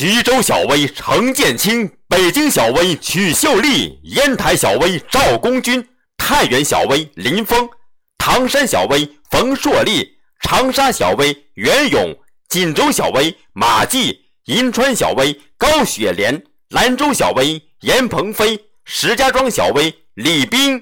徐州小薇程建清北京小薇曲秀丽烟台小薇赵公军太原小薇林峰唐山小薇冯硕立长沙小薇袁勇锦州小薇马季银川小薇高雪莲兰州小薇严鹏飞石家庄小薇李斌